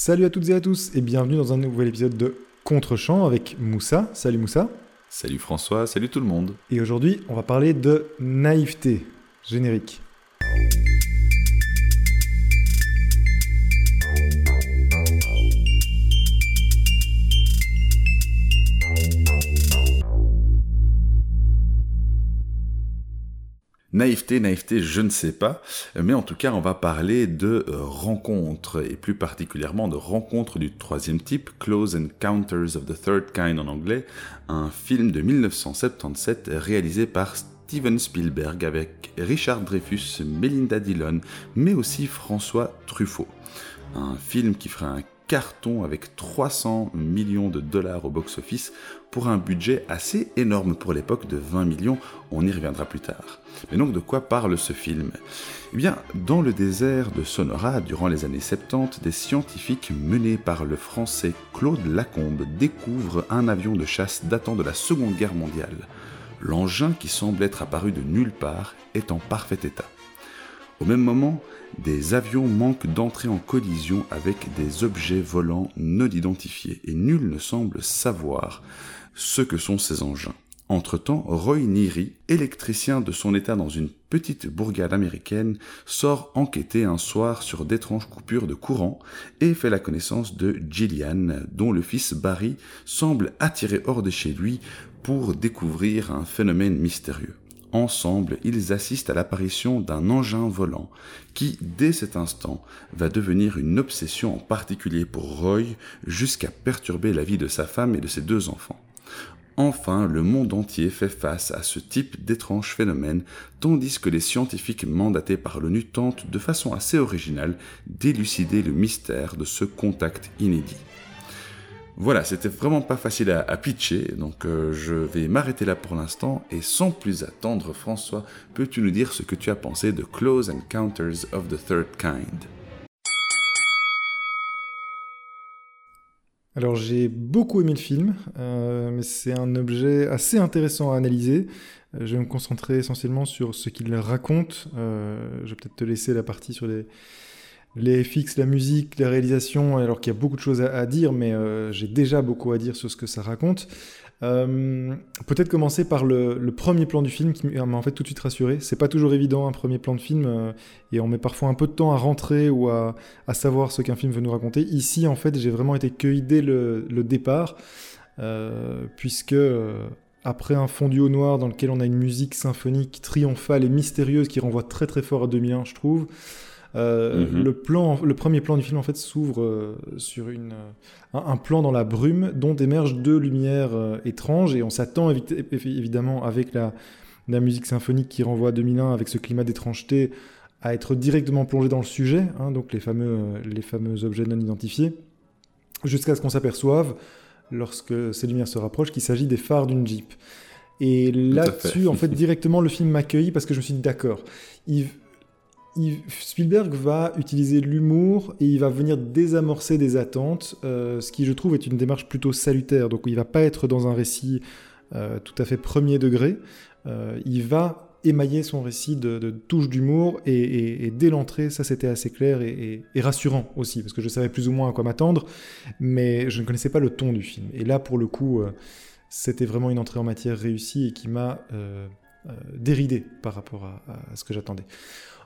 Salut à toutes et à tous et bienvenue dans un nouvel épisode de Contre-champ avec Moussa. Salut Moussa. Salut François, salut tout le monde. Et aujourd'hui, on va parler de naïveté. Générique. Naïveté, naïveté, je ne sais pas, mais en tout cas, on va parler de rencontres, et plus particulièrement de rencontres du troisième type, Close Encounters of the Third Kind en anglais, un film de 1977 réalisé par Steven Spielberg avec Richard Dreyfus, Melinda Dillon, mais aussi François Truffaut. Un film qui fera un carton avec 300 millions de dollars au box-office pour un budget assez énorme pour l'époque de 20 millions, on y reviendra plus tard. Mais donc de quoi parle ce film? Eh bien, dans le désert de Sonora, durant les années 70, des scientifiques menés par le français Claude Lacombe découvrent un avion de chasse datant de la Seconde Guerre mondiale. L'engin qui semble être apparu de nulle part est en parfait état. Au même moment, des avions manquent d'entrer en collision avec des objets volants non identifiés et nul ne semble savoir ce que sont ces engins. Entre-temps, Roy Neary, électricien de son état dans une petite bourgade américaine, sort enquêter un soir sur d'étranges coupures de courant et fait la connaissance de Gillian, dont le fils Barry semble attiré hors de chez lui pour découvrir un phénomène mystérieux. Ensemble, ils assistent à l'apparition d'un engin volant qui, dès cet instant, va devenir une obsession en particulier pour Roy jusqu'à perturber la vie de sa femme et de ses deux enfants. Enfin, le monde entier fait face à ce type d'étrange phénomène, tandis que les scientifiques mandatés par l'ONU tentent de façon assez originale d'élucider le mystère de ce contact inédit. Voilà, c'était vraiment pas facile à, pitcher, donc euh, je vais m'arrêter là pour l'instant et sans plus attendre, François, peux-tu nous dire ce que tu as pensé de Close Encounters of the Third Kind? Alors j'ai beaucoup aimé le film, euh, mais c'est un objet assez intéressant à analyser. Euh, je vais me concentrer essentiellement sur ce qu'il raconte. je vais peut-être te laisser la partie sur les, les FX, la musique, la réalisation, alors qu'il y a beaucoup de choses à, dire, mais euh, j'ai déjà beaucoup à dire sur ce que ça raconte. Euh, peut-être commencer par le, premier plan du film qui m'a en fait tout de suite rassuré. C'est pas toujours évident un premier plan de film euh, et on met parfois un peu de temps à rentrer ou à, savoir ce qu'un film veut nous raconter. Ici, en fait, j'ai vraiment été cueilli dès le, le départ, puisque après un fondu au noir dans lequel on a une musique symphonique triomphale et mystérieuse qui renvoie très très fort à 2001, je trouve. Euh, mhm. le, plan, le premier plan du film en fait s'ouvre euh, sur une, un, plan dans la brume dont émergent deux lumières euh, étranges et on s'attend évidemment avec la, la, musique symphonique qui renvoie à 2001 avec ce climat d'étrangeté à être directement plongé dans le sujet, hein, donc les fameux, les fameux objets non identifiés, jusqu'à ce qu'on s'aperçoive, lorsque ces lumières se rapprochent, qu'il s'agit des phares d'une Jeep. Et là-dessus, en fait, directement, le film m'accueille parce que je me suis dit, d'accord, Spielberg va utiliser l'humour et il va venir désamorcer des attentes, euh, ce qui je trouve est une démarche plutôt salutaire. Donc il va pas être dans un récit euh, tout à fait premier degré, euh, il va émailler son récit de, touches d'humour et, dès l'entrée, ça c'était assez clair et, rassurant aussi, parce que je savais plus ou moins à quoi m'attendre, mais je ne connaissais pas le ton du film. Et là, pour le coup, c'était vraiment une entrée en matière réussie et qui m'a déridé par rapport à ce que j'attendais.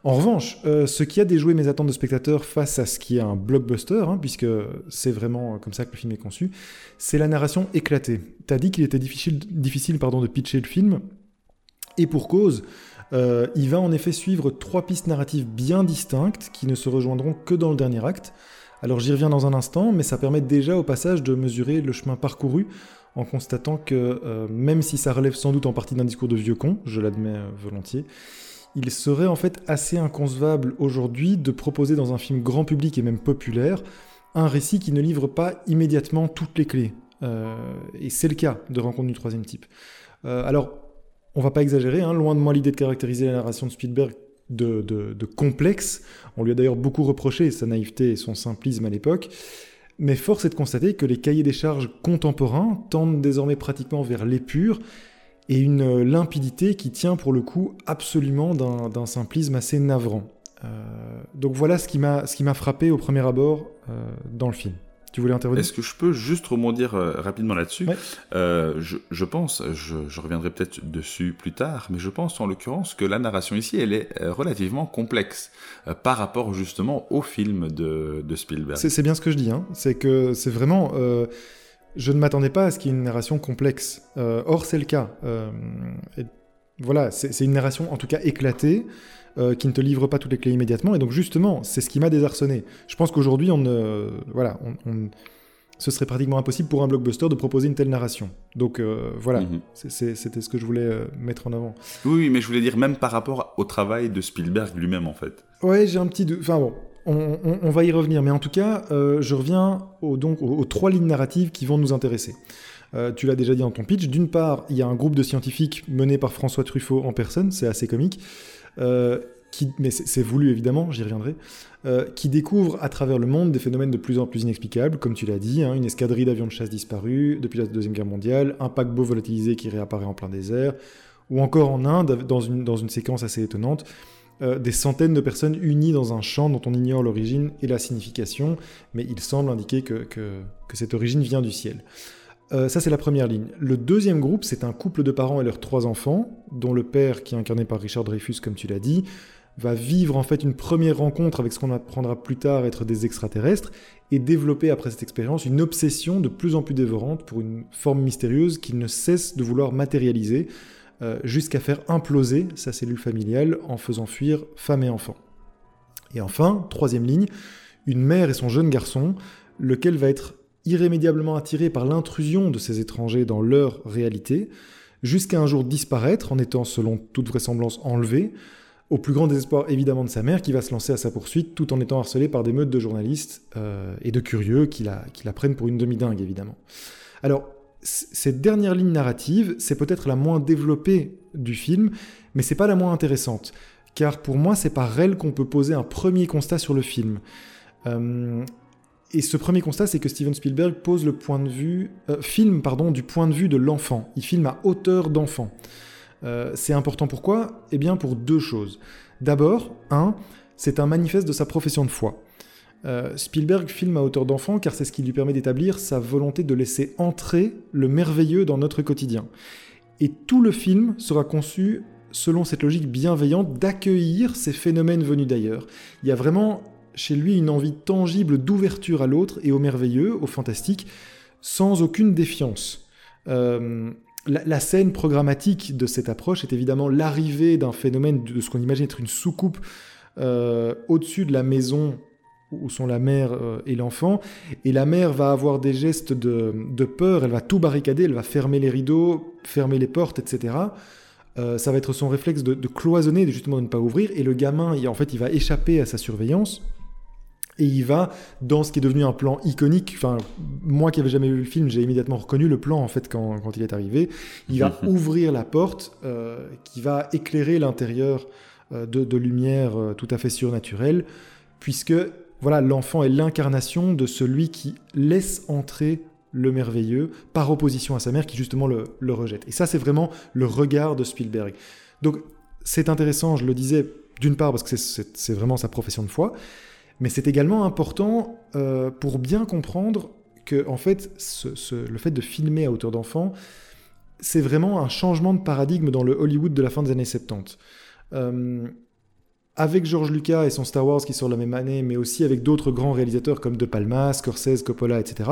En revanche, euh, ce qui a déjoué mes attentes de spectateur face à ce qui est un blockbuster, hein, puisque c'est vraiment comme ça que le film est conçu, c'est la narration éclatée. T'as dit qu'il était difficile, de pitcher le film, et pour cause, euh, il va en effet suivre trois pistes narratives bien distinctes qui ne se rejoindront que dans le dernier acte. Alors j'y reviens dans un instant, mais ça permet déjà au passage de mesurer le chemin parcouru en constatant que euh, même si ça relève sans doute en partie d'un discours de vieux con, je l'admets volontiers, il serait en fait assez inconcevable aujourd'hui de proposer dans un film grand public et même populaire un récit qui ne livre pas immédiatement toutes les clés. Euh, et c'est le cas de Rencontre du troisième type. Euh, alors, on va pas exagérer, hein, loin de moi l'idée de caractériser la narration de Spielberg de, complexe. On lui a d'ailleurs beaucoup reproché sa naïveté et son simplisme à l'époque. Mais force est de constater que les cahiers des charges contemporains tendent désormais pratiquement vers l'épure et une limpidité qui tient pour le coup absolument d'un simplisme assez navrant. donc voilà ce qui m'a frappé au premier abord dans le film. Tu voulais intervenir? Est-ce que je peux juste rebondir euh, rapidement là-dessus? Euh, je, pense, je, reviendrai peut-être dessus plus tard, mais je pense en l'occurrence que la narration ici, elle est euh, relativement complexe par rapport justement au film de, Spielberg. C'est bien ce que je dis, hein. c'est que c'est vraiment... je ne m'attendais pas à ce qu'il y ait une narration complexe. or, c'est le cas. voilà, c'est une narration en tout cas éclatée. Euh, qui ne te livre pas toutes les clés immédiatement. Et donc justement, c'est ce qui m'a désarçonné. Je pense qu'aujourd'hui, on, voilà, on, ce serait pratiquement impossible pour un blockbuster de proposer une telle narration. Donc euh, voilà, mhm. c'était ce que je voulais euh, mettre en avant. Oui, mais je voulais dire même par rapport au travail de Spielberg lui-même en fait. Ouais, j'ai un petit... Enfin bon, on, va y revenir, mais en tout cas, je reviens donc, aux, trois lignes narratives qui vont nous intéresser. tu l'as déjà dit dans ton pitch. D'une part, il y a un groupe de scientifiques mené par François Truffaut en personne, c'est assez comique. Euh, qui, mais c'est voulu évidemment, j'y reviendrai, euh, qui découvre à travers le monde des phénomènes de plus en plus inexplicables, comme tu l'as dit, hein, une escadrille d'avions de chasse disparus depuis la Deuxième Guerre mondiale, un paquebot volatilisé qui réapparaît en plein désert, ou encore en Inde, dans une, dans une séquence assez étonnante, euh, des centaines de personnes unies dans un champ dont on ignore l'origine et la signification, mais il semble indiquer que, que, que cette origine vient du ciel. Euh, ça, c'est la première ligne. Le deuxième groupe, c'est un couple de parents et leurs trois enfants, dont le père, qui est incarné par Richard Dreyfus, comme tu l'as dit, va vivre en fait une première rencontre avec ce qu'on apprendra plus tard être des extraterrestres et développer après cette expérience une obsession de plus en plus dévorante pour une forme mystérieuse qu'il ne cesse de vouloir matérialiser euh, jusqu'à faire imploser sa cellule familiale en faisant fuir femme et enfant. Et enfin, troisième ligne, une mère et son jeune garçon, lequel va être irrémédiablement attirés par l'intrusion de ces étrangers dans leur réalité, jusqu'à un jour disparaître en étant, selon toute vraisemblance, enlevé, au plus grand désespoir évidemment de sa mère qui va se lancer à sa poursuite tout en étant harcelé par des meutes de journalistes euh, et de curieux qui la, qui la prennent pour une demi-dingue évidemment. Alors, cette dernière ligne narrative, c'est peut-être la moins développée du film, mais c'est pas la moins intéressante, car pour moi c'est par elle qu'on peut poser un premier constat sur le film. Euh, et ce premier constat, c'est que Steven Spielberg pose le point de vue, euh, filme pardon, du point de vue de l'enfant. Il filme à hauteur d'enfant. Euh, c'est important pourquoi? Eh bien pour deux choses. D'abord, un, c'est un manifeste de sa profession de foi. Euh, Spielberg filme à hauteur d'enfant car c'est ce qui lui permet d'établir sa volonté de laisser entrer le merveilleux dans notre quotidien. Et tout le film sera conçu selon cette logique bienveillante d'accueillir ces phénomènes venus d'ailleurs. Il y a vraiment chez lui une envie tangible d'ouverture à l'autre et au merveilleux, au fantastique, sans aucune défiance. Euh, la, scène programmatique de cette approche est évidemment l'arrivée d'un phénomène de ce qu'on imagine être une soucoupe euh, au-dessus de la maison où sont la mère euh, et l'enfant, et la mère va avoir des gestes de, peur, elle va tout barricader, elle va fermer les rideaux, fermer les portes, etc. ça va être son réflexe de, de, cloisonner, justement de ne pas ouvrir, et le gamin, il, en fait, il va échapper à sa surveillance, et il va dans ce qui est devenu un plan iconique. Enfin, moi qui n'avais jamais vu le film, j'ai immédiatement reconnu le plan en fait quand, quand il est arrivé. Il va ouvrir la porte euh, qui va éclairer l'intérieur euh, de, de, lumière euh, tout à fait surnaturelle, puisque voilà, l'enfant est l'incarnation de celui qui laisse entrer le merveilleux par opposition à sa mère qui justement le, rejette. Et ça, c'est vraiment le regard de Spielberg. Donc, c'est intéressant, je le disais, d'une part parce que c'est vraiment sa profession de foi, mais c'est également important euh, pour bien comprendre que, en fait, le fait de filmer à hauteur d'enfant, c'est vraiment un changement de paradigme dans le Hollywood de la fin des années 70. Euh, avec George Lucas et son Star Wars qui sort la même année, mais aussi avec d'autres grands réalisateurs comme De Palma, Scorsese, Coppola, etc.,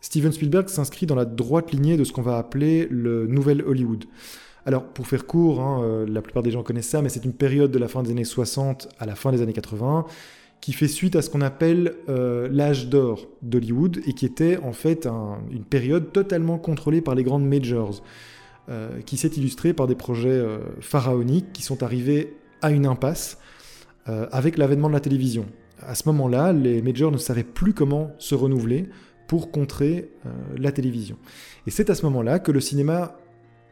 Steven Spielberg s'inscrit dans la droite lignée de ce qu'on va appeler le nouvel Hollywood. Alors, pour faire court, hein, euh, la plupart des gens connaissent ça, mais c'est une période de la fin des années 60 à la fin des années 80 qui fait suite à ce qu'on appelle euh, l'âge d'or d'Hollywood et qui était en fait une période totalement contrôlée par les grandes majors, euh, qui s'est illustrée par des projets pharaoniques qui sont arrivés à une impasse avec l'avènement de la télévision. À ce moment-là, les majors ne savaient plus comment se renouveler pour contrer la télévision. Et c'est à ce moment-là que le cinéma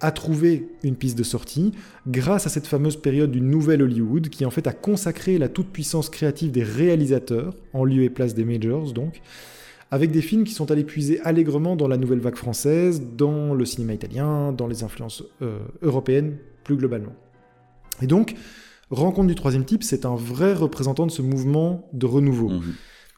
a trouvé une piste de sortie grâce à cette fameuse période du nouvel Hollywood qui en fait a consacré la toute-puissance créative des réalisateurs en lieu et place des majors donc avec des films qui sont allés puiser allègrement dans la nouvelle vague française, dans le cinéma italien, dans les influences euh, européennes plus globalement. Et donc, Rencontre du troisième type, c'est un vrai représentant de ce mouvement de renouveau. Mhm.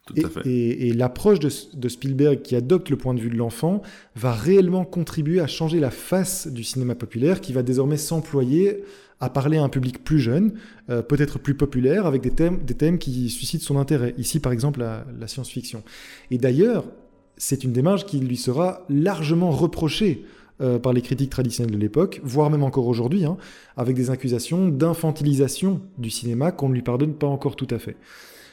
Tout Et, et- et l'approche de, de Spielberg qui adopte le point de vue de l'enfant va réellement contribuer à changer la face du cinéma populaire qui va désormais s'employer à parler à un public plus jeune, euh, peut-être plus populaire, avec des thèmes, des thèmes qui suscitent son intérêt. Ici, par exemple, la, la science-fiction. Et d'ailleurs, c'est une démarche qui lui sera largement reprochée euh, par les critiques traditionnelles de l'époque, voire même encore aujourd'hui, hein, avec des accusations d'infantilisation du cinéma qu'on ne lui pardonne pas encore tout à fait.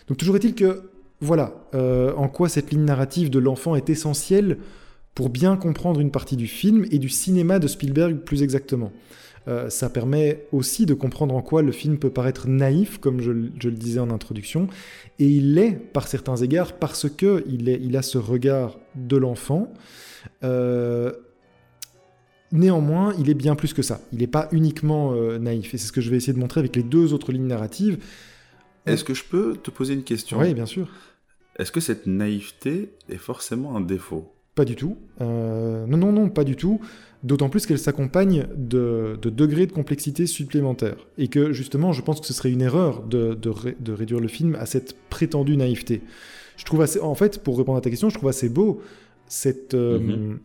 Donc toujours est-il que, voilà, euh, en quoi cette ligne narrative de l'enfant est essentielle pour bien comprendre une partie du film et du cinéma de Spielberg plus exactement. Euh, ça permet aussi de comprendre en quoi le film peut paraître naïf, comme je, le disais en introduction, et il l'est par certains égards parce que il, a ce regard de l'enfant. Néanmoins, il est bien plus que ça. Il n'est pas uniquement euh, naïf, et c'est ce que je vais essayer de montrer avec les deux autres lignes narratives. Est-ce que je peux te poser une question? Oui, bien sûr. Est-ce que cette naïveté est forcément un défaut? Pas du tout. Euh, non, non, non, pas du tout. D'autant plus qu'elle s'accompagne de, de degrés de complexité supplémentaires. Et que justement, je pense que ce serait une erreur de, de ré- de réduire le film à cette prétendue naïveté. Je trouve assez, en fait, pour répondre à ta question, je trouve assez beau cette, euh, Mhm.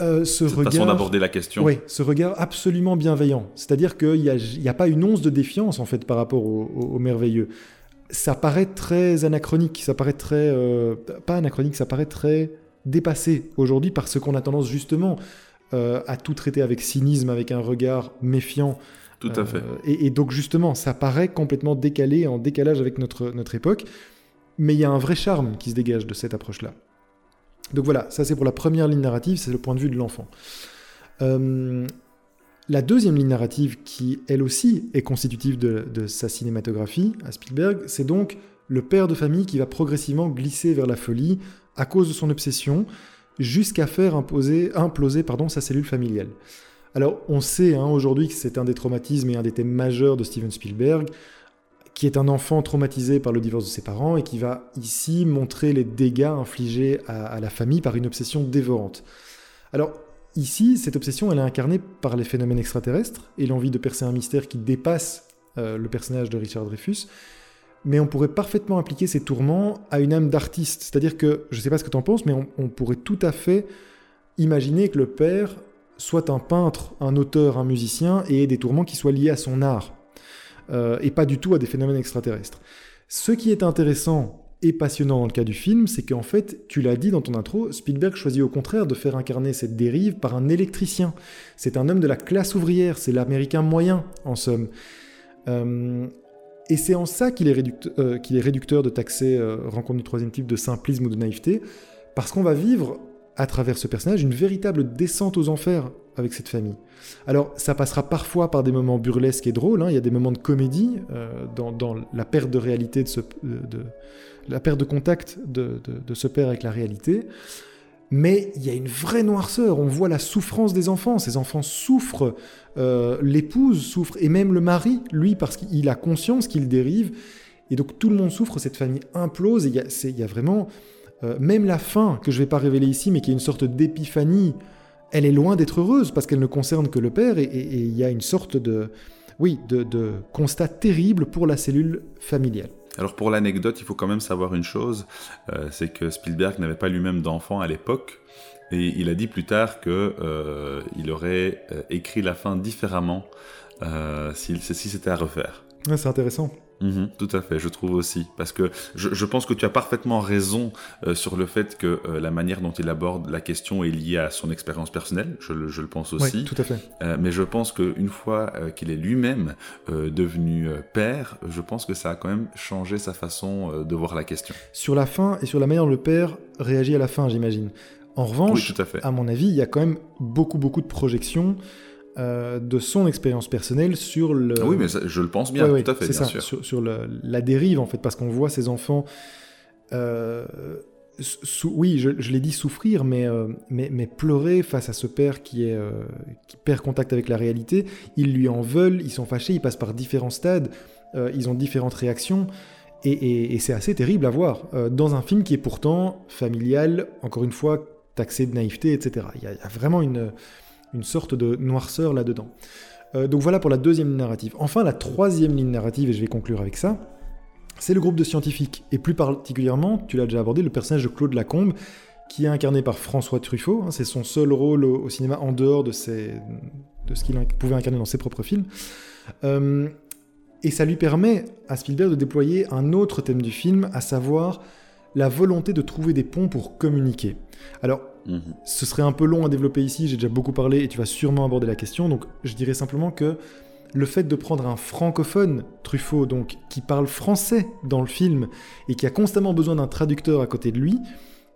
Euh, ce Cette regard. façon d'aborder la question Oui, ce regard absolument bienveillant. C'est-à-dire qu'il n'y a, y a pas une once de défiance en fait par rapport au, au- au merveilleux. Ça paraît très anachronique, ça paraît très... euh, pas anachronique, ça paraît très dépassé aujourd'hui parce qu'on a tendance justement euh, à tout traiter avec cynisme, avec un regard méfiant. Tout à fait. Et, et donc justement, ça paraît complètement décalé, en décalage avec notre, notre époque, mais il y a un vrai charme qui se dégage de cette approche-là. Donc voilà, ça c'est pour la première ligne narrative, c'est le point de vue de l'enfant. Euh, la deuxième ligne narrative, qui elle aussi est constitutive de, sa cinématographie à Spielberg, c'est donc le père de famille qui va progressivement glisser vers la folie à cause de son obsession, jusqu'à faire imposer, imploser pardon, sa cellule familiale. Alors, on sait hein, aujourd'hui que c'est un des traumatismes et un des thèmes majeurs de Steven Spielberg, qui est un enfant traumatisé par le divorce de ses parents et qui va ici montrer les dégâts infligés à, la famille par une obsession dévorante. Alors, ici, cette obsession, elle est incarnée par les phénomènes extraterrestres et l'envie de percer un mystère qui dépasse euh, le personnage de Richard Dreyfus. Mais on pourrait parfaitement appliquer ces tourments à une âme d'artiste. C'est-à-dire que, je ne sais pas ce que tu en penses, mais on, on pourrait tout à fait imaginer que le père soit un peintre, un auteur, un musicien, et ait des tourments qui soient liés à son art, euh, et pas du tout à des phénomènes extraterrestres. Ce qui est intéressant et passionnant dans le cas du film, c'est qu'en fait, tu l'as dit dans ton intro, Spielberg choisit au contraire de faire incarner cette dérive par un électricien. C'est un homme de la classe ouvrière, c'est l'américain moyen, en somme. Euh, et c'est en ça qu'il est, euh, réducteur de taxer Rencontre du troisième type de simplisme ou de naïveté, parce qu'on va vivre à travers ce personnage une véritable descente aux enfers avec cette famille. Alors ça passera parfois par des moments burlesques et drôles, hein, il y a des moments de comédie euh, dans, la perte de réalité, de, la perte de contact de, ce père avec la réalité, mais il y a une vraie noirceur, on voit la souffrance des enfants, ces enfants souffrent, euh, l'épouse souffre, et même le mari, lui, parce qu'il a conscience qu'il dérive, et donc tout le monde souffre, cette famille implose, et il y a vraiment... euh, même la fin, que je ne vais pas révéler ici, mais qui est une sorte d'épiphanie, elle est loin d'être heureuse, parce qu'elle ne concerne que le père, et- il y a une sorte de... Oui, de, de constat terrible pour la cellule familiale. Alors pour l'anecdote, il faut quand même savoir une chose, euh, c'est que Spielberg n'avait pas lui-même d'enfant à l'époque, et il a dit plus tard que euh, il aurait euh, écrit la fin différemment euh, s'il- si c'était à refaire. Ouais, c'est intéressant. Mhm, tout à fait, je trouve aussi. Parce que je, je pense que tu as parfaitement raison euh, sur le fait que euh, la manière dont il aborde la question est liée à son expérience personnelle, je, le- je le pense aussi. Oui, tout à fait. Euh, mais je pense qu'une fois qu'il est lui-même devenu père, je pense que ça a quand même changé sa façon de voir la question. Sur la fin et sur la manière dont le père réagit à la fin, j'imagine. En Oui, revanche, tout à fait. à mon avis, il y a quand même beaucoup, beaucoup de projections euh, de son expérience personnelle sur le. Ah oui, mais ça, je le pense bien, Ouais, ouais, tout à fait, c'est bien ça, sûr. Sur, sur le- la dérive, en fait, parce qu'on voit ces enfants. euh, sou- oui, je, je l'ai dit souffrir, mais, euh, mais, mais pleurer face à ce père qui, est, qui perd contact avec la réalité. Ils lui en veulent, ils sont fâchés, ils passent par différents stades, ils ont différentes réactions. Et, et- et c'est assez terrible à voir dans un film qui est pourtant familial, encore une fois, taxé de naïveté, etc. Il y a, il y a vraiment une, une sorte de noirceur là-dedans. donc voilà pour la deuxième ligne narrative. Enfin, la troisième ligne narrative, et je vais conclure avec ça, c'est le groupe de scientifiques. Et plus particulièrement, tu l'as déjà abordé, le personnage de Claude Lacombe, qui est incarné par François Truffaut. Hein, c'est son seul rôle au, cinéma en dehors de ce qu'il pouvait incarner dans ses propres films. Euh, et ça lui permet à Spielberg de déployer un autre thème du film, à savoir la volonté de trouver des ponts pour communiquer. Alors, mhm. ce serait un peu long à développer ici, j'ai déjà beaucoup parlé et tu vas sûrement aborder la question, donc je dirais simplement que le fait de prendre un francophone, Truffaut donc, qui parle français dans le film et qui a constamment besoin d'un traducteur à côté de lui,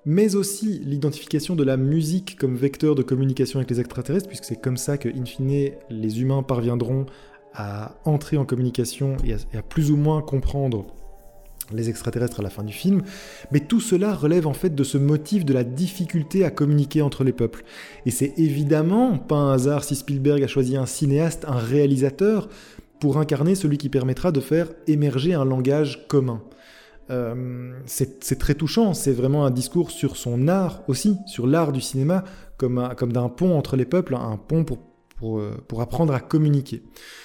mais aussi l'identification de la musique comme vecteur de communication avec les extraterrestres, puisque c'est comme ça que, in fine, les humains parviendront à entrer en communication et à, plus ou moins comprendre les extraterrestres à la fin du film, mais tout cela relève en fait de ce motif de la difficulté à communiquer entre les peuples. Et c'est évidemment pas un hasard si Spielberg a choisi un cinéaste, un réalisateur, pour incarner celui qui permettra de faire émerger un langage commun. Euh, c'est très touchant, c'est vraiment un discours sur son art aussi, sur l'art du cinéma, comme, comme d'un pont entre les peuples, un pont pour, pour, euh, pour apprendre à communiquer.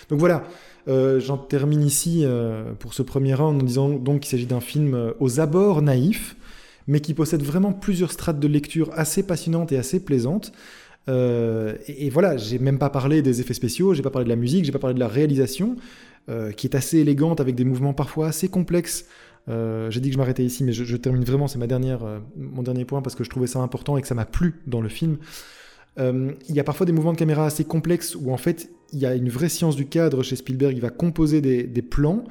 Donc voilà, euh, j'en termine ici pour ce premier round en disant donc qu'il s'agit d'un film aux abords naïfs, mais qui possède vraiment plusieurs strates de lecture assez passionnantes et assez plaisantes. et, et, voilà, j'ai même pas parlé des effets spéciaux, j'ai pas parlé de la musique, j'ai pas parlé de la réalisation, qui est assez élégante avec des mouvements parfois assez complexes. Euh, j'ai dit que je m'arrêtais ici, mais je, termine vraiment, c'est ma dernière, euh, mon dernier point parce que je trouvais ça important et que ça m'a plu dans le film. Euh, il y a parfois des mouvements de caméra assez complexes où en fait il y a une vraie science du cadre chez Spielberg. Il va composer des, plans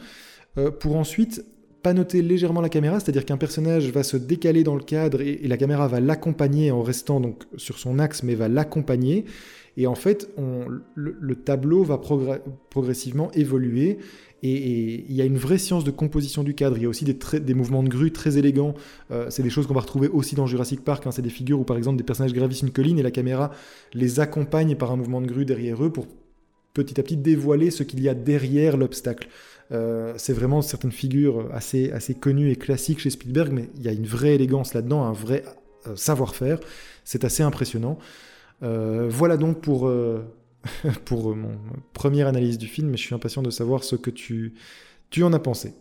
pour ensuite pas noter légèrement la caméra, c'est-à-dire qu'un personnage va se décaler dans le cadre et, la caméra va l'accompagner en restant sur son axe, mais va l'accompagner. Et en fait, le, tableau va progressivement évoluer et il y a une vraie science de composition du cadre. Il y a aussi des, des mouvements de grue très élégants. Euh, c'est des choses qu'on va retrouver aussi dans Jurassic Park. Hein. C'est des figures où, par exemple, des personnages gravissent une colline et la caméra les accompagne par un mouvement de grue derrière eux pour petit à petit dévoiler ce qu'il y a derrière l'obstacle. Euh, c'est vraiment certaines figures assez, assez connues et classiques chez Spielberg, mais il y a une vraie élégance là-dedans, un vrai euh, savoir-faire. C'est assez impressionnant. voilà donc pour, pour mon première analyse du film, mais je suis impatient de savoir ce que tu, tu en as pensé.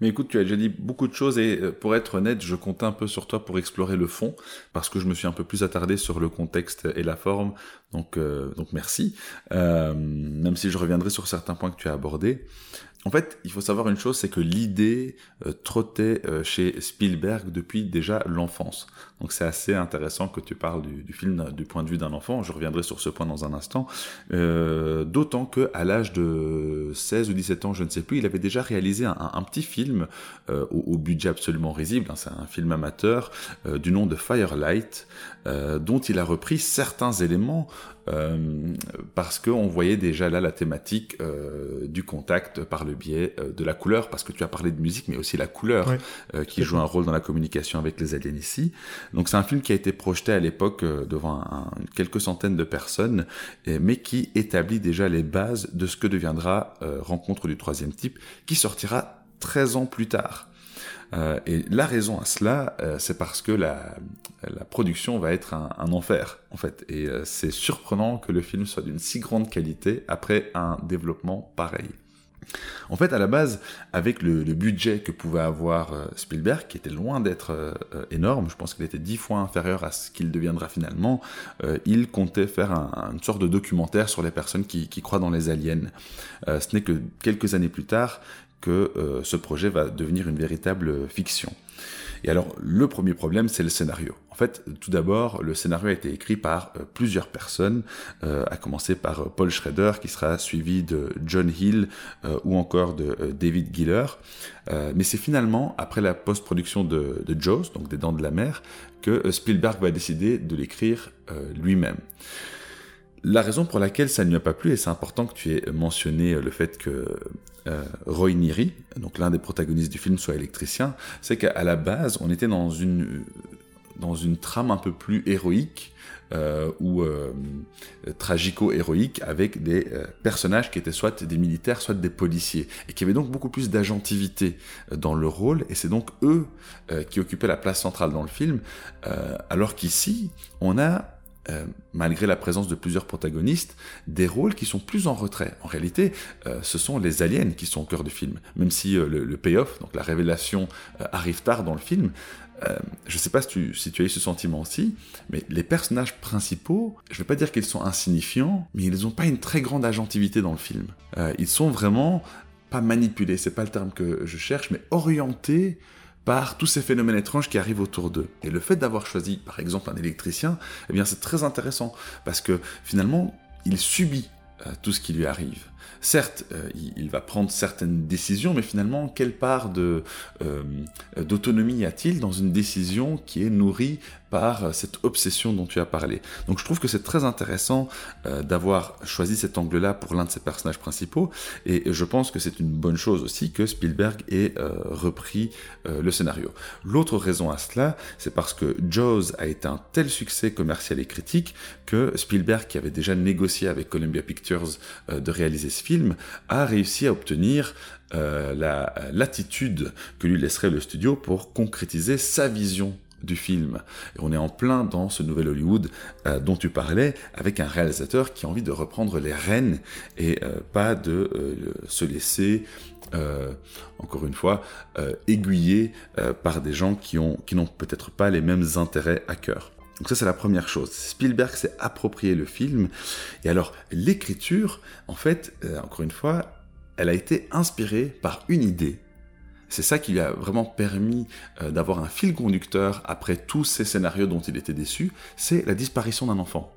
Mais écoute, tu as déjà dit beaucoup de choses et euh, pour être honnête, je comptais un peu sur toi pour explorer le fond parce que je me suis un peu plus attardé sur le contexte et la forme. Donc, euh, donc merci. Euh, même si je reviendrai sur certains points que tu as abordés. En fait, il faut savoir une chose, c'est que l'idée trottait chez Spielberg depuis déjà l'enfance. Donc c'est assez intéressant que tu parles du, film du point de vue d'un enfant. Je reviendrai sur ce point dans un instant. D'autant que à l'âge de 16 ou 17 ans, je ne sais plus, il avait déjà réalisé un, petit film au, budget absolument risible. Hein. c'est un film amateur du nom de Firelight, dont il a repris certains éléments euh, parce qu'on voyait déjà là la thématique euh, du contact par le biais euh, de la couleur, parce que tu as parlé de musique, mais aussi la couleur qui joue un rôle dans la communication avec les aliens ici. Donc c'est un film qui a été projeté à l'époque devant quelques centaines de personnes, mais qui établit déjà les bases de ce que deviendra Rencontre du troisième type, qui sortira 13 ans plus tard. Euh, et la raison à cela, euh, c'est parce que la, production va être un, enfer, en fait. Et euh, c'est surprenant que le film soit d'une si grande qualité après un développement pareil. En fait, à la base, avec le, budget que pouvait avoir Spielberg, qui était loin d'être énorme, je pense qu'il était dix fois inférieur à ce qu'il deviendra finalement, il comptait faire un, une sorte de documentaire sur les personnes qui croient dans les aliens. ce n'est que quelques années plus tard que euh, ce projet va devenir une véritable fiction. Et alors, le premier problème, c'est le scénario. En fait, tout d'abord, le scénario a été écrit par euh, plusieurs personnes, euh, à commencer par Paul Schrader, qui sera suivi de John Hill ou encore de David Giller. mais c'est finalement, après la post-production de, de donc des Dents de la Mer, que Spielberg va décider de l'écrire lui-même. La raison pour laquelle ça ne lui a pas plu, et c'est important que tu aies mentionné le fait que euh, Roy Neri, donc l'un des protagonistes du film, soit électricien, c'est qu'à la base, on était dans une, dans une trame un peu plus héroïque, euh, ou euh, tragico-héroïque avec des personnages qui étaient soit des militaires, soit des policiers, et qui avaient donc beaucoup plus d'agentivité dans le rôle, et c'est donc eux qui occupaient la place centrale dans le film, alors qu'ici, on a malgré la présence de plusieurs protagonistes, des rôles qui sont plus en retrait. En réalité, ce sont les aliens qui sont au cœur du film, même si le, le payoff, donc la révélation, arrive tard dans le film. Euh, je ne sais pas si tu, as eu ce sentiment aussi, mais les personnages principaux, je ne vais pas dire qu'ils sont insignifiants, mais ils n'ont pas une très grande agentivité dans le film. Euh, ils sont vraiment pas manipulés, c'est pas le terme que je cherche, mais orientés par tous ces phénomènes étranges qui arrivent autour d'eux. Et le fait d'avoir choisi, par exemple, un électricien, eh bien, c'est très intéressant parce que finalement, il subit euh, tout ce qui lui arrive. Certes, euh, il, va prendre certaines décisions, mais finalement, quelle part euh, d'autonomie y a-t-il dans une décision qui est nourrie par euh, cette obsession dont tu as parlé? Donc je trouve que c'est très intéressant euh, d'avoir choisi cet angle-là pour l'un de ses personnages principaux, et je pense que c'est une bonne chose aussi que Spielberg ait euh, repris le scénario. L'autre raison à cela, c'est parce que Jaws a été un tel succès commercial et critique que Spielberg, qui avait déjà négocié avec Columbia Pictures de réaliser ce a réussi à obtenir la latitude que lui laisserait le studio pour concrétiser sa vision du film. On est en plein dans ce nouvel Hollywood euh, dont tu parlais, avec un réalisateur qui a envie de reprendre les rênes et euh, pas de euh, se laisser, encore une fois, aiguiller par des gens qui n'ont peut-être pas les mêmes intérêts à cœur. Donc ça c'est la première chose. Spielberg s'est approprié le film. Et alors l'écriture, en fait, encore une fois, elle a été inspirée par une idée c'est ça qui lui a vraiment permis euh, d'avoir un fil conducteur après tous ces scénarios dont il était déçu, c'est la disparition d'un enfant.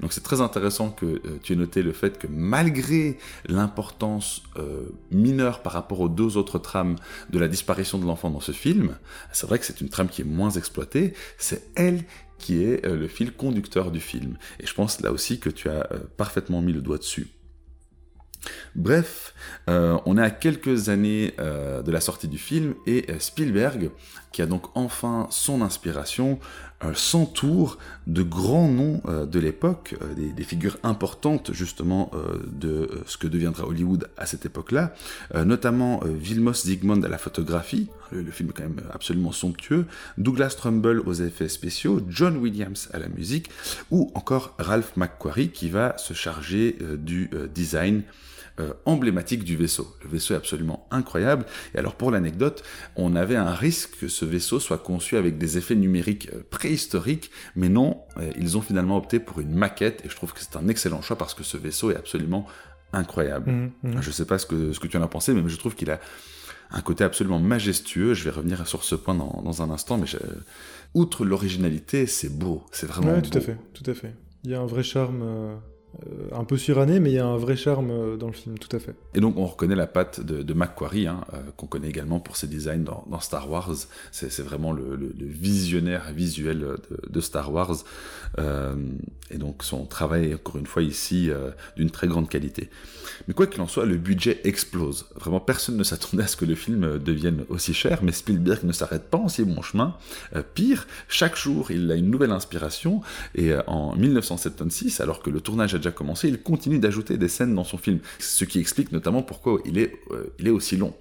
Donc c'est très intéressant que euh, tu aies noté le fait que malgré l'importance euh, mineure par rapport aux deux autres trames de la disparition de l'enfant dans ce film, c'est vrai que c'est une trame qui est moins exploitée, c'est elle qui est le fil conducteur du film. Et je pense là aussi que tu as parfaitement mis le doigt dessus. Bref, euh, on est à quelques années euh, de la sortie du film et euh, Spielberg, qui a donc enfin son inspiration, s'entoure de grands noms de l'époque, des, figures importantes justement de ce que deviendra Hollywood à cette époque-là, notamment Vilmos Zsigmond à la photographie, le, le, film est quand même absolument somptueux, Douglas Trumbull aux effets spéciaux, John Williams à la musique, ou encore Ralph McQuarrie qui va se charger du design euh, emblématique du vaisseau. Le vaisseau est absolument incroyable. Et alors pour l'anecdote, on avait un risque que ce vaisseau soit conçu avec des effets numériques euh, préhistoriques, mais non, euh, ils ont finalement opté pour une maquette et je trouve que c'est un excellent choix parce que ce vaisseau est absolument incroyable. Mmh, mmh. Je ne sais pas ce que, ce que tu en as pensé, mais je trouve qu'il a un côté absolument majestueux. Je vais revenir sur ce point dans, un instant, mais outre l'originalité, c'est beau, c'est vraiment ouais, tout à fait, tout à fait. Il y a un vrai charme euh, un peu suranné, mais il y a un vrai charme euh, dans le film, tout à fait. Et donc on reconnaît la patte de, de Macquarie, hein, euh, qu'on connaît également pour ses designs dans, Star Wars. C'est vraiment le, visionnaire visuel de, Star Wars. et donc son travail, encore une fois ici, d'une très grande qualité. Mais quoi qu'il en soit, le budget explose. Vraiment, personne ne s'attendait à ce que le film devienne aussi cher, mais Spielberg ne s'arrête pas en si bon chemin. pire, chaque jour, il a une nouvelle inspiration. Et en 1976, alors que le tournage a commencé, il continue d'ajouter des scènes dans son film. Ce qui explique notamment pourquoi il est, euh, aussi long.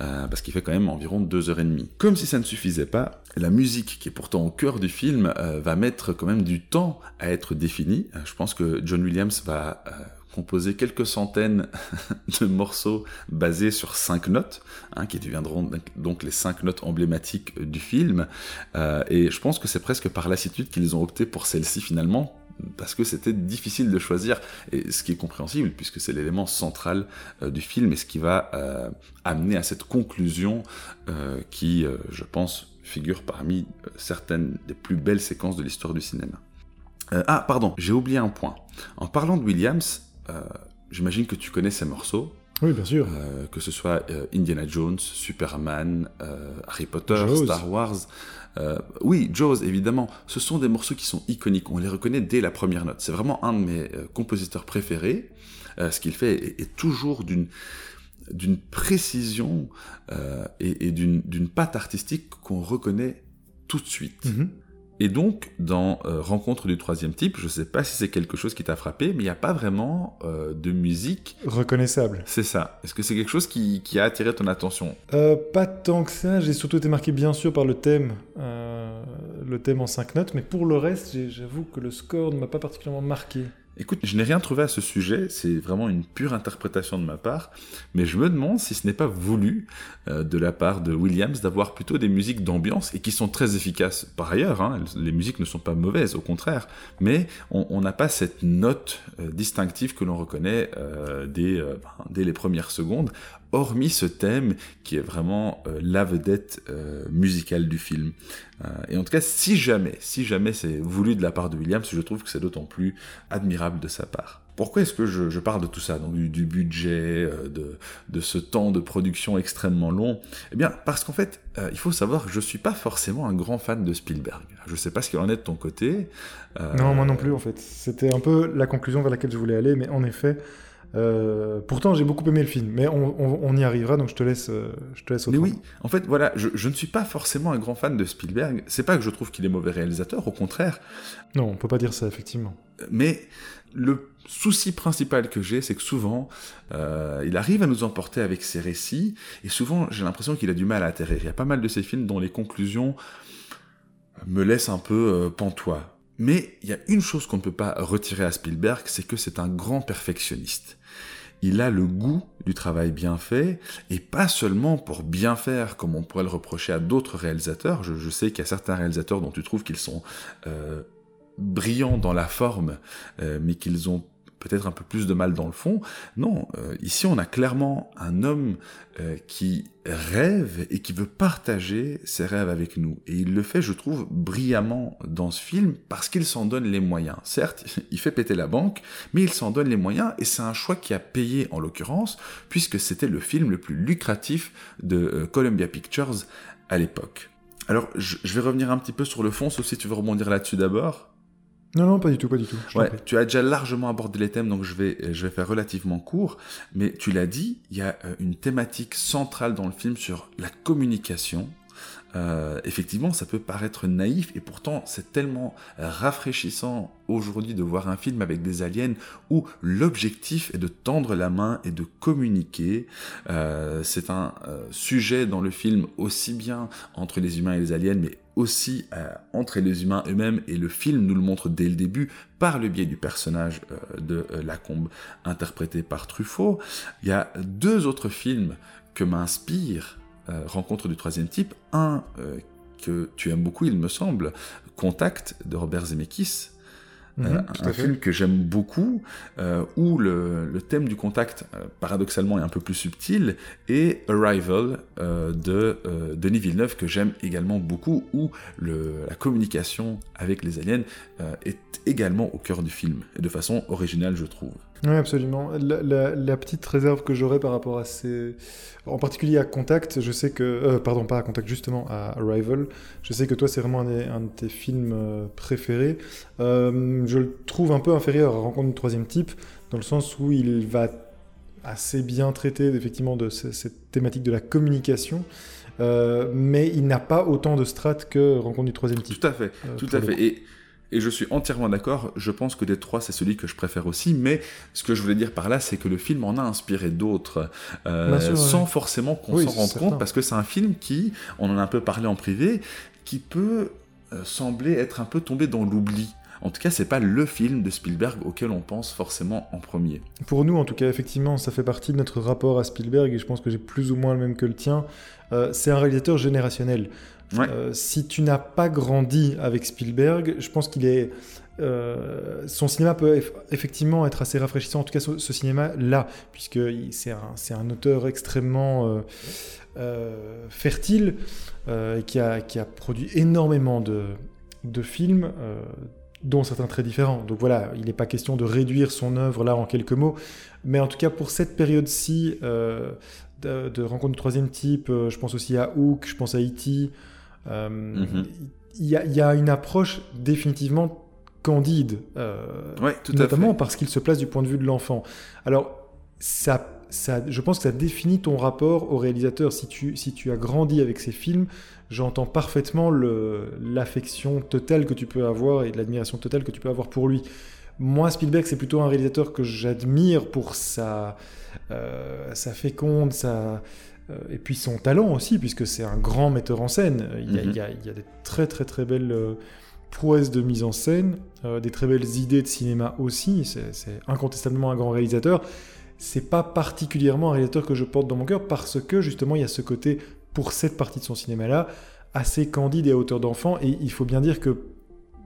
Euh, parce qu'il fait quand même environ deux heures et demie. Comme si ça ne suffisait pas, la musique, qui est pourtant au cœur du film, euh, va mettre quand même du temps à être définie. je pense que John Williams va composer quelques centaines de morceaux basés sur cinq notes, hein, qui deviendront donc les cinq notes emblématiques du film. et je pense que c'est presque par lassitude qu'ils ont opté pour celle-ci finalement, parce que c'était difficile de choisir, et ce qui est compréhensible, puisque c'est l'élément central euh, du film, et ce qui va euh, amener à cette conclusion euh, qui, je pense, figure parmi certaines des plus belles séquences de l'histoire du cinéma. ah, pardon, j'ai oublié un point. En parlant de Williams, j'imagine que tu connais ces morceaux. Oui, bien sûr. que ce soit Indiana Jones, Superman, Harry Potter, Star Wars. Euh, oui, Jaws, évidemment, ce sont des morceaux qui sont iconiques, on les reconnaît dès la première note. C'est vraiment un de mes euh, compositeurs préférés. Euh, ce qu'il fait est, toujours d'une d'une précision et, d'une patte artistique qu'on reconnaît tout de suite. Mm-hmm. Et donc, dans euh, Rencontre du troisième type, je ne sais pas si c'est quelque chose qui t'a frappé, mais il n'y a pas vraiment euh, de musique reconnaissable. C'est ça. Est-ce que c'est quelque chose qui, a attiré ton attention? Euh, Pas tant que ça. J'ai surtout été marqué, bien sûr, par le thème, le thème en cinq notes, mais pour le reste, j'avoue que le score ne m'a pas particulièrement marqué. Écoute, je n'ai rien trouvé à ce sujet, c'est vraiment une pure interprétation de ma part, mais je me demande si ce n'est pas voulu euh, de la part de Williams d'avoir plutôt des musiques d'ambiance et qui sont très efficaces par ailleurs, hein. les musiques ne sont pas mauvaises, au contraire, mais on n'a pas cette note euh, distinctive que l'on reconnaît euh, ben, dès, les premières secondes, hormis ce thème qui est vraiment la vedette musicale du film. et en tout cas, si jamais, si jamais c'est voulu de la part de Williams, je trouve que c'est d'autant plus admirable de sa part. Pourquoi est-ce que je, parle de tout ça, donc du, budget, euh, de, ce temps de production extrêmement long? Eh bien, parce qu'en fait, euh, il faut savoir que je suis pas forcément un grand fan de Spielberg. Je sais pas ce qu'il en est de ton côté. Euh, non, moi non plus, en fait. C'était un peu la conclusion vers laquelle je voulais aller, mais en effet, pourtant, j'ai beaucoup aimé le film, mais on, y arrivera, donc je te laisse, je te laisse. Mais oui, en fait, voilà, je, je, ne suis pas forcément un grand fan de Spielberg. C'est pas que je trouve qu'il est mauvais réalisateur, au contraire. Non, on peut pas dire ça, effectivement. Mais le souci principal que j'ai, c'est que souvent, euh, il arrive à nous emporter avec ses récits, et souvent, j'ai l'impression qu'il a du mal à atterrir. Il y a pas mal de ces films dont les conclusions me laissent un peu euh, pantois. Mais il y a une chose qu'on ne peut pas retirer à Spielberg, c'est que c'est un grand perfectionniste. Il a le goût du travail bien fait, et pas seulement pour bien faire, comme on pourrait le reprocher à d'autres réalisateurs. Je, sais qu'il y a certains réalisateurs dont tu trouves qu'ils sont euh, brillants dans la forme, euh, mais qu'ils ont peut-être un peu plus de mal dans le fond. Non, euh, ici on a clairement un homme euh, qui rêve et qui veut partager ses rêves avec nous. Et il le fait, je trouve, brillamment dans ce film parce qu'il s'en donne les moyens. Certes, il fait péter la banque, mais il s'en donne les moyens et c'est un choix qui a payé en l'occurrence, puisque c'était le film le plus lucratif de Columbia Pictures à l'époque. Alors, je vais revenir un petit peu sur le fond, sauf si tu veux rebondir là-dessus d'abord. Non, non, pas du tout, pas du tout. Ouais, tu as déjà largement abordé les thèmes, donc je vais, je vais faire relativement court. Mais tu l'as dit, il y a euh, une thématique centrale dans le film sur la communication. Euh, effectivement, ça peut paraître naïf et pourtant c'est tellement rafraîchissant aujourd'hui de voir un film avec des aliens où l'objectif est de tendre la main et de communiquer. Euh, c'est un sujet dans le film aussi bien entre les humains et les aliens, mais aussi euh, entre les humains eux-mêmes et le film nous le montre dès le début par le biais du personnage euh, de euh, Lacombe interprété par Truffaut. Il y a deux autres films que m'inspire Rencontre du troisième type. Un que tu aimes beaucoup, il me semble, Contact de Robert Zemeckis, Mhm, euh, un film que j'aime beaucoup, euh, où le, thème du contact, euh, paradoxalement, est un peu plus subtil, et Arrival de Denis Villeneuve, que j'aime également beaucoup, où la communication avec les aliens est également au cœur du film, et de façon originale, je trouve. Oui, absolument. La, petite réserve que j'aurais par rapport à ces... En particulier à Contact, je sais que... Euh, pardon, pas à Contact, justement, à Arrival. Je sais que toi, c'est vraiment un, de tes films euh, préférés. Euh, je le trouve un peu inférieur à Rencontre du troisième type, dans le sens où il va assez bien traiter, effectivement, de cette thématique de la communication. mais il n'a pas autant de strates que Rencontre du troisième type. Tout à fait, tout à fait. Et et je suis entièrement d'accord, je pense que des trois, c'est celui que je préfère aussi, mais ce que je voulais dire par là, c'est que le film en a inspiré d'autres, euh, sans forcément qu'on s'en rende compte, parce que c'est un film qui, on en a un peu parlé en privé, qui peut euh, sembler être un peu tombé dans l'oubli. En tout cas, c'est pas le film de Spielberg auquel on pense forcément en premier. Pour nous, en tout cas, effectivement, ça fait partie de notre rapport à Spielberg, et je pense que j'ai plus ou moins le même que le tien. Euh, c'est un réalisateur générationnel. Euh, si tu n'as pas grandi avec Spielberg, je pense qu'il est. Euh, son cinéma peut effectivement être assez rafraîchissant, en tout cas ce, cinéma-là, puisque c'est un, un, auteur extrêmement euh, fertile et qui a, qui, a, produit énormément de, de films, dont certains très différents. Donc voilà, il n'est pas question de réduire son œuvre là en quelques mots, mais en tout cas pour cette période-ci de, de rencontre du troisième type, je pense aussi à Hook, je pense à E.T., euh, mhm. il y, a une approche définitivement candide, euh, notamment parce qu'il se place du point de vue de l'enfant. Alors, ça, ça, je pense que ça définit ton rapport au réalisateur. Si tu, si tu as grandi avec ces films, j'entends parfaitement l'affection totale que tu peux avoir et l'admiration totale que tu peux avoir pour lui. Moi, Spielberg, c'est plutôt un réalisateur que j'admire pour sa, euh, sa féconde, sa, et puis son talent aussi, puisque c'est un grand metteur en scène. Il y a, Mhm. il y a- il y a des très très très belles euh, prouesses de mise en scène, euh, des très belles idées de cinéma aussi. C'est incontestablement un grand réalisateur. C'est pas particulièrement un réalisateur que je porte dans mon cœur parce que justement il y a ce côté pour cette partie de son cinéma-là assez candide et à hauteur d'enfant. Et il faut bien dire que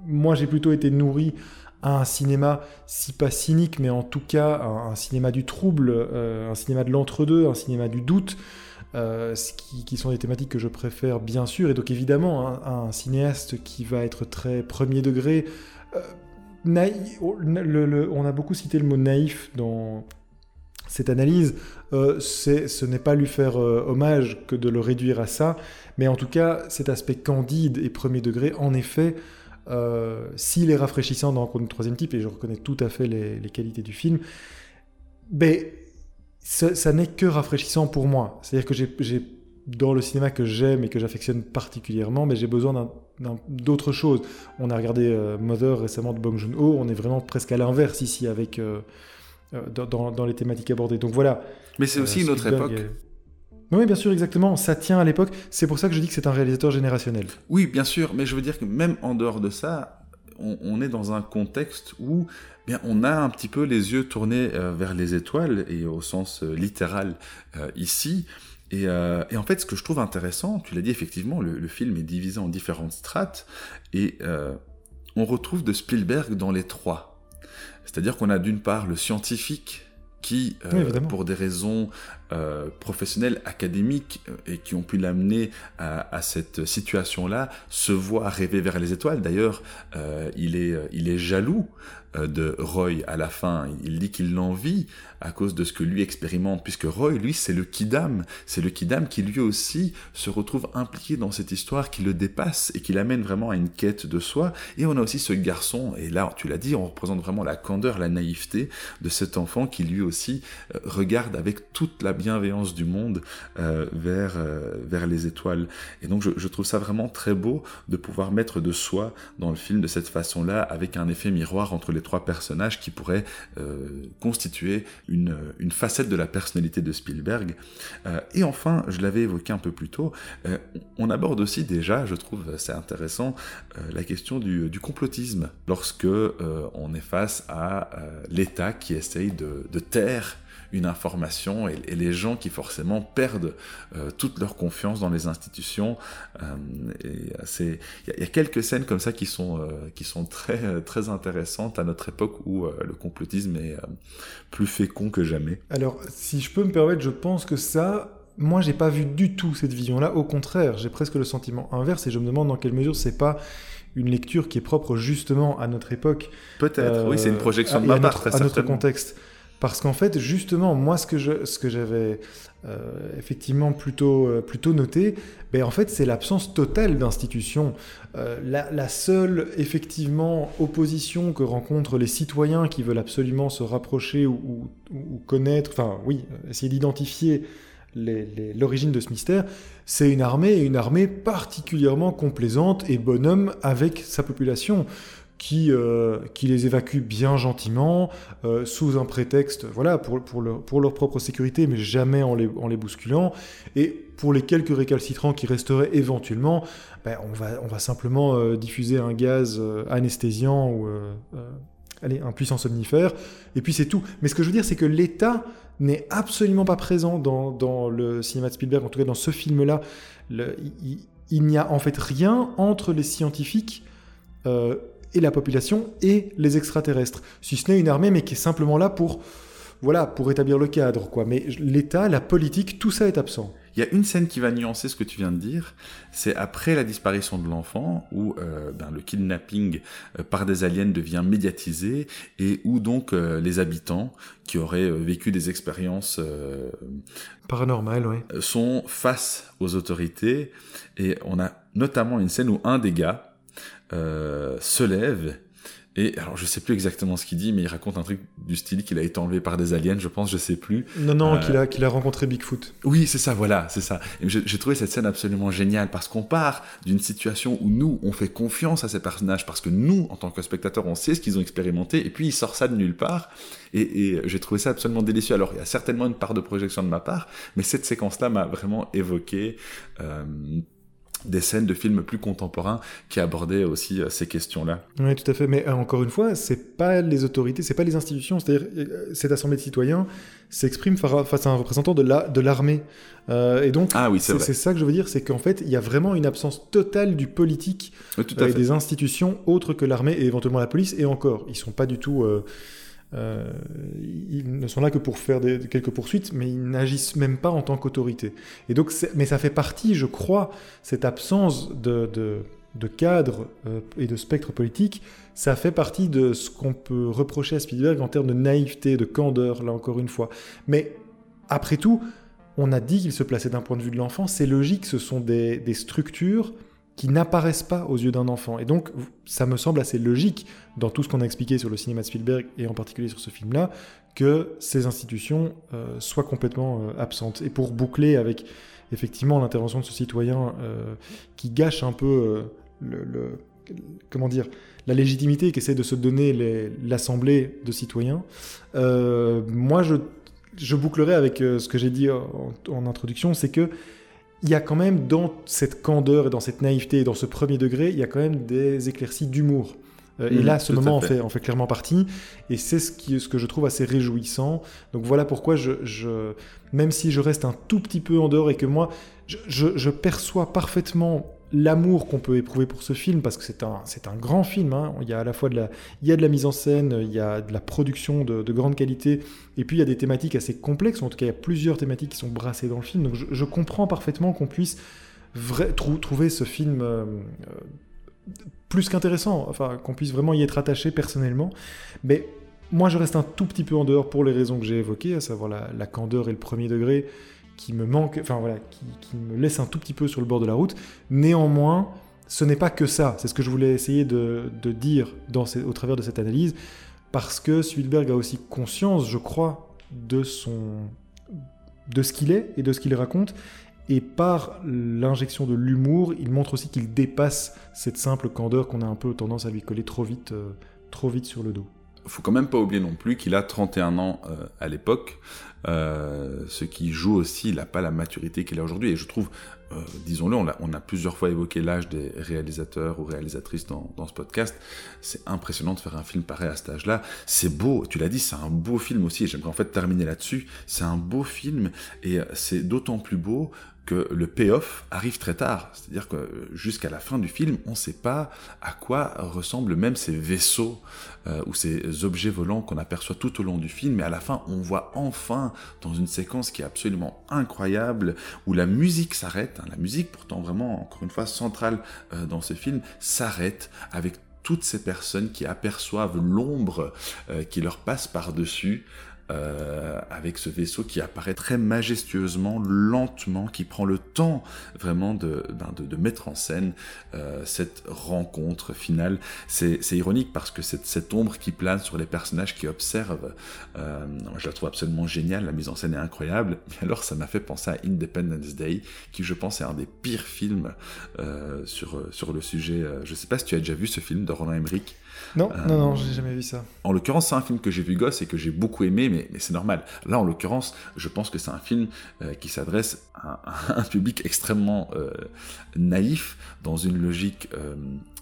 moi j'ai plutôt été nourri à un cinéma, si pas cynique, mais en tout cas un, un cinéma du trouble, euh, un cinéma de l'entre-deux, un cinéma du doute, euh, qui, sont des thématiques que je préfère bien sûr. Et donc évidemment, un, cinéaste qui va être très premier degré. euh, le- on a beaucoup cité le mot naïf dans cette analyse. Euh, ce n'est pas lui faire euh, hommage que de le réduire à ça, mais en tout cas, cet aspect candide et premier degré, en effet, s'il est rafraîchissant dans Rencontre du troisième type, et je reconnais tout à fait les, les qualités du film, ben, ça, ça n'est que rafraîchissant pour moi. C'est-à-dire que j'ai- dans le cinéma que j'aime et que j'affectionne particulièrement, mais j'ai besoin d'un- d'un- d'autre chose. On a regardé euh, Mother récemment de Bong Joon-ho, on est vraiment presque à l'inverse ici avec... euh, euh, dans, les thématiques abordées. Donc voilà. Mais c'est aussi une autre Spielberg époque. Oui, bien sûr, exactement. Ça tient à l'époque. C'est pour ça que je dis que c'est un réalisateur générationnel. Oui, bien sûr, mais je veux dire que même en dehors de ça, on, est dans un contexte où bien, on a un petit peu les yeux tournés euh, vers les étoiles, et au sens euh, littéral euh, ici. Et, en fait, ce que je trouve intéressant, tu l'as dit effectivement, le, film est divisé en différentes strates, et on retrouve de Spielberg dans les trois. C'est-à-dire qu'on a d'une part le scientifique qui, euh, Oui, pour des raisons euh, professionnelles, académiques, euh, et qui ont pu l'amener à, à cette situation-là, se voit rêver vers les étoiles. D'ailleurs, euh, il, est, il est jaloux de Roy à la fin. Il dit qu'il l'envie à cause de ce que lui expérimente, puisque Roy, lui, c'est le Kidam. C'est le Kidam qui lui aussi se retrouve impliqué dans cette histoire qui le dépasse et qui l'amène vraiment à une quête de soi. Et on a aussi ce garçon, et là, tu l'as dit, on représente vraiment la candeur, la naïveté de cet enfant qui lui aussi euh, regarde avec toute la bienveillance du monde euh, vers, euh, vers les étoiles. Et donc, je, trouve ça vraiment très beau de pouvoir mettre de soi dans le film de cette façon-là, avec un effet miroir entre les trois personnages qui pourraient constituer une, facette de la personnalité de Spielberg. Euh, et enfin, je l'avais évoqué un peu plus tôt, euh, on aborde aussi déjà, je trouve c'est intéressant, euh, la question du, complotisme, lorsque on est face à l'État qui essaye de taire une information et, et les gens qui forcément perdent euh, toute leur confiance dans les institutions. Euh, c'est, il y, a- il y a quelques scènes comme ça qui sont euh, qui sont très euh, très intéressantes à notre époque où euh, le complotisme est euh, plus fécond que jamais. Alors, si je peux me permettre, je pense que ça, moi, j'ai pas vu du tout cette vision-là. Au contraire, j'ai presque le sentiment inverse et je me demande dans quelle mesure c'est pas une lecture qui est propre justement à notre époque. Peut-être, Euh, oui, c'est une projection de ma à part, notre, à notre contexte. Parce qu'en fait, justement, moi, ce que j'avais euh, effectivement plutôt, euh, noté, ben, en fait, c'est l'absence totale d'institutions. Euh, la, seule, effectivement, opposition que rencontrent les citoyens qui veulent absolument se rapprocher ou, connaître, enfin, oui, essayer d'identifier l'origine de ce mystère, c'est une armée, et une armée particulièrement complaisante et bonhomme avec sa population qui, euh, qui les évacue bien gentiment, euh, sous un prétexte, voilà, pour, pour, leur, pour leur propre sécurité, mais jamais en les, en les bousculant. Et pour les quelques récalcitrants qui resteraient éventuellement, ben, on, va, on va simplement euh, diffuser un gaz anesthésiant ou allez, un puissant somnifère, et puis c'est tout. Mais ce que je veux dire, c'est que l'État n'est absolument pas présent dans, dans le cinéma de Spielberg, en tout cas dans ce film-là. Il, n'y a en fait rien entre les scientifiques et la population et les extraterrestres, si ce n'est une armée, mais qui est simplement là pour, voilà, pour établir le cadre, quoi. Mais l'État, la politique, tout ça est absent. Il y a une scène qui va nuancer ce que tu viens de dire. C'est après la disparition de l'enfant, où euh, ben, le kidnapping euh, par des aliens devient médiatisé, et où donc euh, les habitants qui auraient vécu des expériences euh, Paranormal, ouais. sont face aux autorités. Et on a notamment une scène où un des gars euh, se lève Et alors, je sais plus exactement ce qu'il dit, mais il raconte un truc du style qu'il a été enlevé par des aliens, je pense, je sais plus. Non, non, euh, qu'il a, qu'il a rencontré Bigfoot. Oui, c'est ça, voilà, c'est ça. J'ai trouvé cette scène absolument géniale parce qu'on part d'une situation où nous, on fait confiance à ces personnages parce que nous, en tant que spectateurs, on sait ce qu'ils ont expérimenté et puis il sort ça de nulle part. Et, j'ai trouvé ça absolument délicieux. Alors, il y a certainement une part de projection de ma part, mais cette séquence-là m'a vraiment évoqué. Euh, des scènes de films plus contemporains qui abordaient aussi euh, ces questions-là. Oui, tout à fait. Mais euh, encore une fois, c'est pas les autorités, c'est pas les institutions. C'est-à-dire, euh, cette assemblée de citoyens s'exprime face à un représentant de la de l'armée. et donc, ah, oui, c'est ça que je veux dire, c'est qu'en fait, il y a vraiment une absence totale du politique et des institutions autres que l'armée et éventuellement la police. Et encore, ils sont pas du tout euh, ils ne sont là que pour faire quelques poursuites, mais ils n'agissent même pas en tant qu'autorité. Et donc, mais ça fait partie, je crois, cette absence de, cadre euh, et de spectre politique, ça fait partie de ce qu'on peut reprocher à Spielberg en termes de naïveté, de candeur, là encore une fois. Mais après tout, on a dit qu'il se plaçait d'un point de vue de l'enfant, c'est logique, ce sont des structures qui n'apparaissent pas aux yeux d'un enfant. Et donc, ça me semble assez logique, dans tout ce qu'on a expliqué sur le cinéma de Spielberg, et en particulier sur ce film-là, que ces institutions euh, soient complètement euh, absentes. Et pour boucler avec, effectivement, l'intervention de ce citoyen euh, qui gâche un peu le, comment dire, la légitimité qu'essaie de se donner l'assemblée de citoyens, moi, je, bouclerai avec ce que j'ai dit en introduction, c'est que il y a quand même dans cette candeur et dans cette naïveté et dans ce premier degré, il y a quand même des éclaircies d'humour. Euh, et mmh, là, ce moment en fait, en fait clairement partie. Et c'est ce, qui, ce que je trouve assez réjouissant. Donc voilà pourquoi, je, je, même si je reste un tout petit peu en dehors et que moi, je, je perçois parfaitement l'amour qu'on peut éprouver pour ce film, parce que c'est un, c'est un grand film. Hein. Il y a à la fois de la, il y a de la mise en scène, il y a de la production de, grande qualité, et puis il y a des thématiques assez complexes. En tout cas, il y a plusieurs thématiques qui sont brassées dans le film. Donc je, comprends parfaitement qu'on puisse trouver ce film euh, plus qu'intéressant, enfin qu'on puisse vraiment y être attaché personnellement. Mais moi, je reste un tout petit peu en dehors pour les raisons que j'ai évoquées, à savoir la candeur et le premier degré qui me manque, enfin voilà, qui, me laisse un tout petit peu sur le bord de la route. Néanmoins, ce n'est pas que ça. C'est ce que je voulais essayer de, dire au travers de cette analyse, parce que Spielberg a aussi conscience, je crois, de son, de ce qu'il est et de ce qu'il raconte. Et par l'injection de l'humour, il montre aussi qu'il dépasse cette simple candeur qu'on a un peu tendance à lui coller trop vite, euh, trop vite sur le dos faut quand même pas oublier non plus qu'il a 31 ans euh, à l'époque, euh, ce qui joue aussi, il n'a pas la maturité qu'il a aujourd'hui. Et je trouve, euh, disons-le, on, a plusieurs fois évoqué l'âge des réalisateurs ou réalisatrices dans, ce podcast. C'est impressionnant de faire un film pareil à cet âge-là. C'est beau, tu l'as dit, c'est un beau film aussi. Et j'aimerais en fait terminer là-dessus. C'est un beau film et c'est d'autant plus beau que le payoff arrive très tard. C'est-à-dire que jusqu'à la fin du film, on ne sait pas à quoi ressemblent même ces vaisseaux euh, ou ces objets volants qu'on aperçoit tout au long du film. Mais à la fin, on voit enfin, dans une séquence qui est absolument incroyable, où la musique s'arrête, hein, la musique pourtant vraiment, encore une fois, centrale euh, dans ce film, s'arrête avec toutes ces personnes qui aperçoivent l'ombre euh, qui leur passe par-dessus euh, avec ce vaisseau qui apparaît très majestueusement, lentement, qui prend le temps vraiment de, ben mettre en scène euh, cette rencontre finale. C'est ironique parce que cette, ombre qui plane sur les personnages qui observent, euh, je la trouve absolument géniale, la mise en scène est incroyable. Et alors ça m'a fait penser à Independence Day, qui je pense est un des pires films sur, sur le sujet. Je sais pas si tu as déjà vu ce film de Roland Emmerich. Non, non, non, j'ai jamais vu ça. En l'occurrence, c'est un film que j'ai vu gosse et que j'ai beaucoup aimé, mais, mais c'est normal. Là, en l'occurrence, je pense que c'est un film euh, qui s'adresse à, un public extrêmement euh, naïf, dans une logique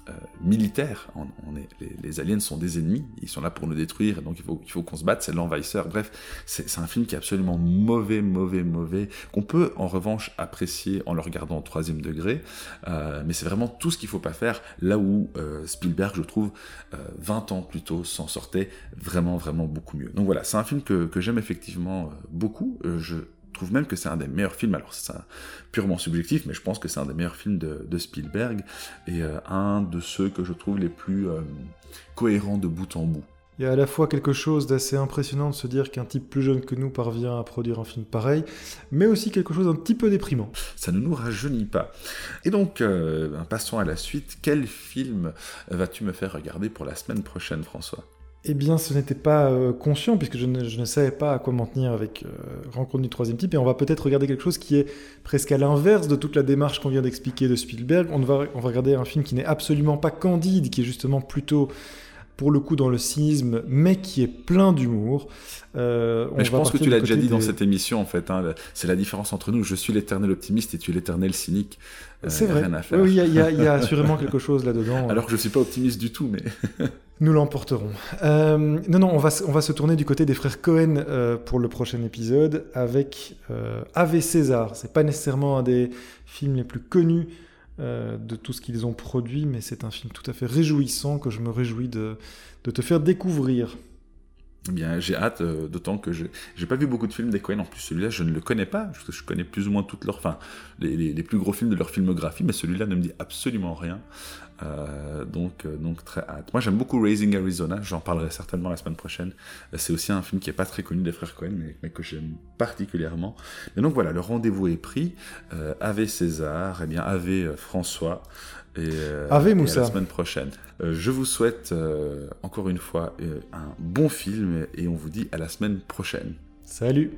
euh, militaire. On, est, les, aliens sont des ennemis, ils sont là pour nous détruire, donc il faut, il faut qu'on se batte, c'est l'envahisseur. Bref, c'est un film qui est absolument mauvais, mauvais, mauvais, qu'on peut en revanche apprécier en le regardant au troisième degré, euh, mais c'est vraiment tout ce qu'il faut pas faire, là où euh, Spielberg, je trouve, 20 ans plus tôt, s'en sortait vraiment, vraiment beaucoup mieux. Donc voilà, c'est un film que, que j'aime effectivement beaucoup. je trouve même que c'est un des meilleurs films, alors c'est purement subjectif, mais je pense que c'est un des meilleurs films de, Spielberg, et euh, un de ceux que je trouve les plus euh, cohérents de bout en bout. Il y a à la fois quelque chose d'assez impressionnant de se dire qu'un type plus jeune que nous parvient à produire un film pareil, mais aussi quelque chose d'un petit peu déprimant. Ça ne nous rajeunit pas. Et donc, euh, passons à la suite. Quel film vas-tu me faire regarder pour la semaine prochaine, François? Eh bien, ce n'était pas euh, conscient, puisque je ne, savais pas à quoi m'en tenir avec euh, Rencontre du troisième type, et on va peut-être regarder quelque chose qui est presque à l'inverse de toute la démarche qu'on vient d'expliquer de Spielberg. On va, on va regarder un film qui n'est absolument pas candide, qui est justement plutôt pour le coup dans le cynisme, mais qui est plein d'humour. Euh, mais je pense que tu l'as déjà dit dans cette émission, en fait. Hein, c'est la différence entre nous. Je suis l'éternel optimiste et tu es l'éternel cynique. Euh, c'est vrai. Oui, il y, a assurément quelque chose là-dedans. Alors que je ne suis pas optimiste du tout, mais... Nous l'emporterons. Euh, non, non, on va, on va se tourner du côté des frères Cohen pour le prochain épisode avec Ave César. C'est pas nécessairement un des films les plus connus euh, de tout ce qu'ils ont produit, mais c'est un film tout à fait réjouissant que je me réjouis de, te faire découvrir. Eh bien, j'ai hâte, euh, d'autant que je n'ai pas vu beaucoup de films des. En plus, celui-là, je ne le connais pas. Je, je connais plus ou moins toutes leurs, enfin, les, plus gros films de leur filmographie, mais celui-là ne me dit absolument rien. Euh, donc, euh, donc très hâte. Moi j'aime beaucoup Raising Arizona, j'en parlerai certainement la semaine prochaine. Euh, c'est aussi un film qui est pas très connu des frères Cohen, mais, que j'aime particulièrement. Et donc voilà, le rendez-vous est pris. Ave César, et eh bien Ave François. Et, Ave Moussa. la semaine prochaine. je vous souhaite encore une fois un bon film et on vous dit à la semaine prochaine. Salut